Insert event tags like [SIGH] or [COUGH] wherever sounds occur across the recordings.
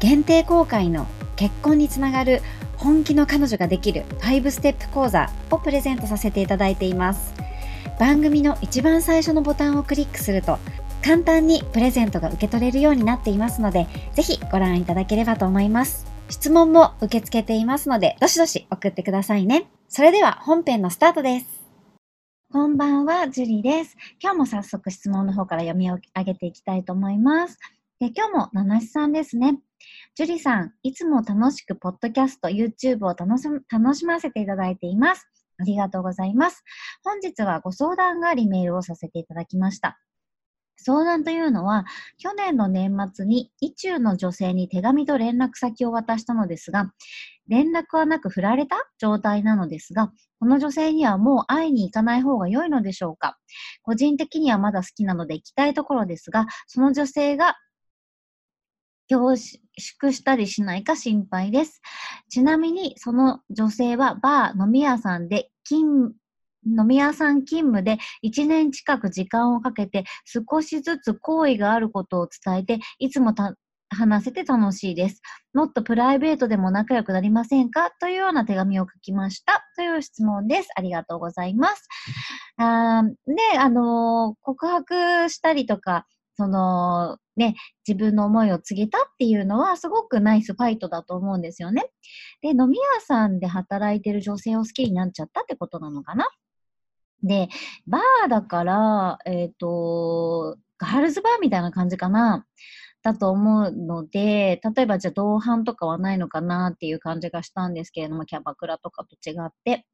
限定公開の結婚につながる本気の彼女ができる5ステップ講座をプレゼントさせていただいています番組の一番最初のボタンをクリックすると簡単にプレゼントが受け取れるようになっていますのでぜひご覧いただければと思います質問も受け付けていますのでどしどし送ってくださいねそれでは本編のスタートですこんばんは、ジュリーです。今日も早速質問の方から読み上げていきたいと思います。で今日も七七さんですね。ジュリさん、いつも楽しくポッドキャスト、YouTube を楽し楽しませていただいています。ありがとうございます。本日はご相談がありメールをさせていただきました。相談というのは、去年の年末に意中の女性に手紙と連絡先を渡したのですが、連絡はなく振られた状態なのですが、この女性にはもう会いに行かない方が良いのでしょうか個人的にはまだ好きなので行きたいところですが、その女性が恐縮したりしないか心配です。ちなみに、その女性はバー、飲み屋さんで勤飲み屋さん勤務で1年近く時間をかけて少しずつ好意があることを伝えていつも話せて楽しいです。もっとプライベートでも仲良くなりませんか？というような手紙を書きましたという質問です。ありがとうございます。あで、あのー、告白したりとか、その、ね、自分の思いを告げたっていうのはすごくナイスファイトだと思うんですよね。で、飲み屋さんで働いてる女性を好きになっちゃったってことなのかな？で、バーだから、えっ、ー、と、ガールズバーみたいな感じかな。だと思うので、例えばじゃあ同伴とかはないのかなっていう感じがしたんですけれども、キャバクラとかと違って。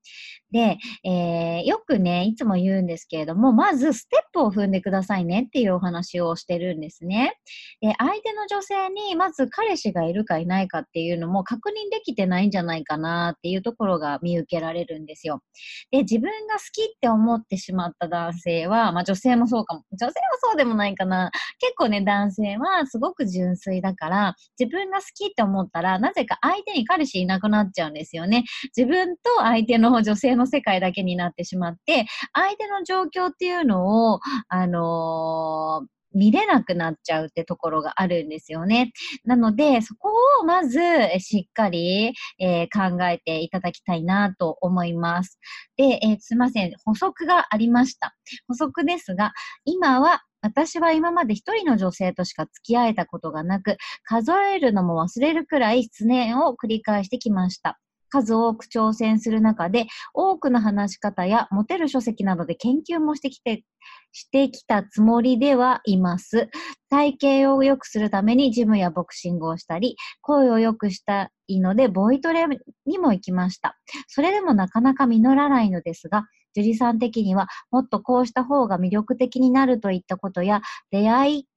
で、えー、よくね、いつも言うんですけれども、まずステップを踏んでくださいねっていうお話をしてるんですね。で、相手の女性にまず彼氏がいるかいないかっていうのも確認できてないんじゃないかなっていうところが見受けられるんですよ。で、自分が好きって思ってしまった男性は、まあ女性もそうかも。女性はそうでもないかな。結構ね、男性はすごく純粋だから、自分が好きって思ったら、なぜか相手に彼氏いなくなっちゃうんですよね。自分と相手の女性の世界だけになってしまって、相手の状況っていうのを、あのー見れなくなっちゃうってところがあるんですよね。なので、そこをまずしっかり、えー、考えていただきたいなと思います。で、えー、すいません。補足がありました。補足ですが、今は私は今まで一人の女性としか付き合えたことがなく、数えるのも忘れるくらい失念を繰り返してきました。数多く挑戦する中で、多くの話し方や持てる書籍などで研究もしてきて、してきたつもりではいます。体型を良くするためにジムやボクシングをしたり、声を良くしたいので、ボイトレにも行きました。それでもなかなか実らないのですが、樹里さん的にはもっとこうした方が魅力的になるといったことや、出会い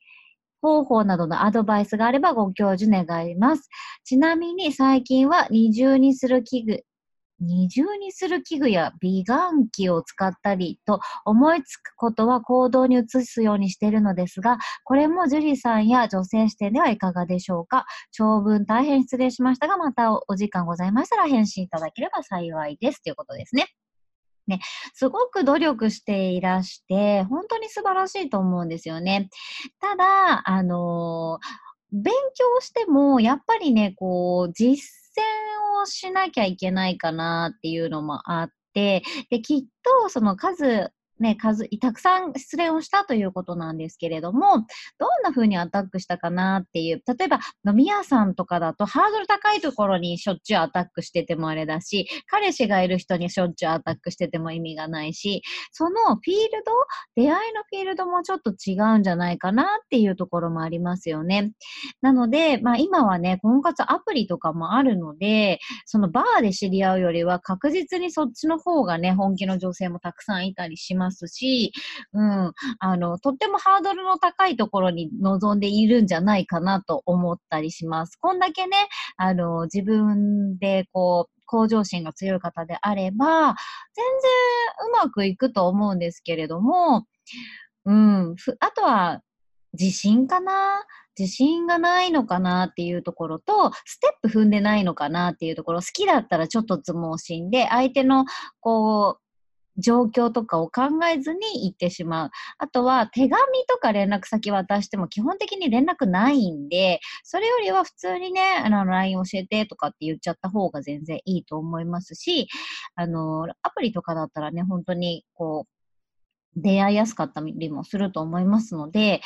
方法などのアドバイスがあればご教授願います。ちなみに最近は二重にする器具、二重にする器具や美顔器を使ったりと思いつくことは行動に移すようにしているのですが、これも樹里さんや女性視点ではいかがでしょうか？長文大変失礼しましたが、またお時間ございましたら返信いただければ幸いです。ということですね。ね、すごく努力していらして、本当に素晴らしいと思うんですよね。ただ、あの勉強しても、やっぱりね、こう、実践をしなきゃいけないかなっていうのもあって、で、きっと、その数ね、数、たくさん失恋をしたということなんですけれども、どんな風にアタックしたかなっていう、例えば飲み屋さんとかだとハードル高いところにしょっちゅうアタックしててもあれだし、彼氏がいる人にしょっちゅうアタックしてても意味がないし、そのフィールド、出会いのフィールドもちょっと違うんじゃないかなっていうところもありますよね。なので、まあ今はね、婚活アプリとかもあるので、そのバーで知り合うよりは確実にそっちの方がね、本気の女性もたくさんいたりしますますし、うん、あの、とってもハードルの高いところに臨んでいるんじゃないかなと思ったりします。こんだけね、あの、自分でこう、向上心が強い方であれば、全然うまくいくと思うんですけれども、うん、あとは、自信かな？自信がないのかなっていうところと、ステップ踏んでないのかなっていうところ、好きだったらちょっとつ盲信で、相手の、こう、状況とかを考えずに行ってしまう。あとは手紙とか連絡先渡しても基本的に連絡ないんで、それよりは普通にね、あの、LINE 教えてとかって言っちゃった方が全然いいと思いますし、あの、アプリとかだったらね、本当にこう、出会いやすかったりもすると思いますので、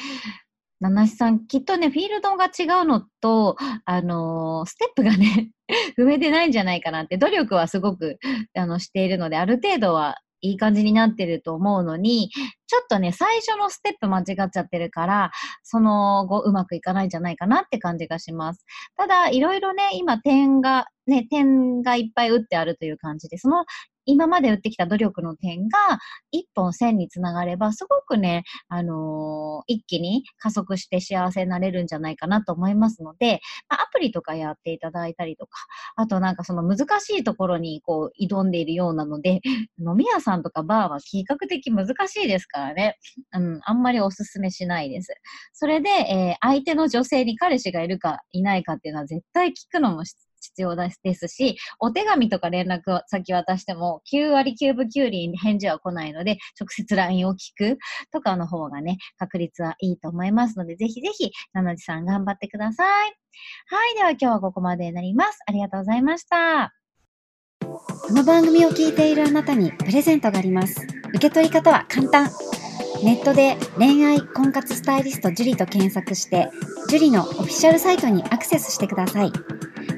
七七さん、きっとね、フィールドが違うのと、あのー、ステップがね [LAUGHS] 踏めてないんじゃないかなって、努力はすごく、あの、しているので、ある程度はいい感じになってると思うのに、ちょっとね、最初のステップ間違っちゃってるから、その後うまくいかないんじゃないかなって感じがします。ただ、いろいろね、今点が、ね、点がいっぱい打ってあるという感じで、その今まで打ってきた努力の点が一本線につながれば、すごくね、あのー、一気に加速して幸せになれるんじゃないかなと思いますので、まあ、アプリとかやっていただいたりとか、あとなんかその難しいところにこう挑んでいるようなので、[LAUGHS] 飲み屋さんとかバーは比較的難しいですからね、うん、あんまりおすすめしないです。それで、えー、相手の女性に彼氏がいるかいないかっていうのは絶対聞くのも必要ですし、お手紙とか連絡先渡しても9割9分9厘返事は来ないので、直接 LINE を聞くとかの方がね、確率はいいと思いますので、ぜひぜひ、ななじさん頑張ってください。はい、では今日はここまでになります。ありがとうございました。この番組を聞いているあなたにプレゼントがあります。受け取り方は簡単。ネットで恋愛婚活スタイリスト樹と検索して、樹のオフィシャルサイトにアクセスしてください。